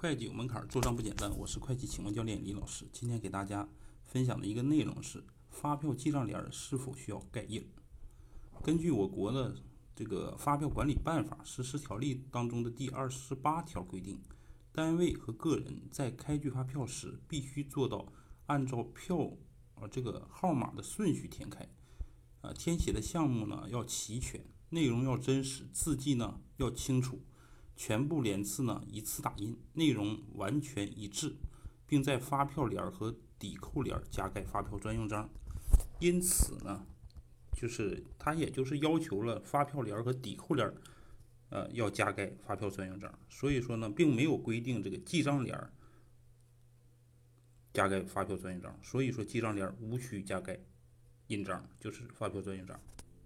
会计有门槛，做账不简单。我是会计启蒙教练李老师。今天给大家分享的一个内容是：发票记账联是否需要盖印？根据我国的这个发票管理办法实施条例当中的第二十八条规定，单位和个人在开具发票时，必须做到按照票呃这个号码的顺序填开，啊，填写的项目呢要齐全，内容要真实，字迹呢要清楚。全部连次呢一次打印，内容完全一致，并在发票联和抵扣联加盖发票专用章。因此呢，就是他也就是要求了发票联和抵扣联，呃，要加盖发票专用章。所以说呢，并没有规定这个记账联加盖发票专用章。所以说记账联无需加盖印章，就是发票专用章。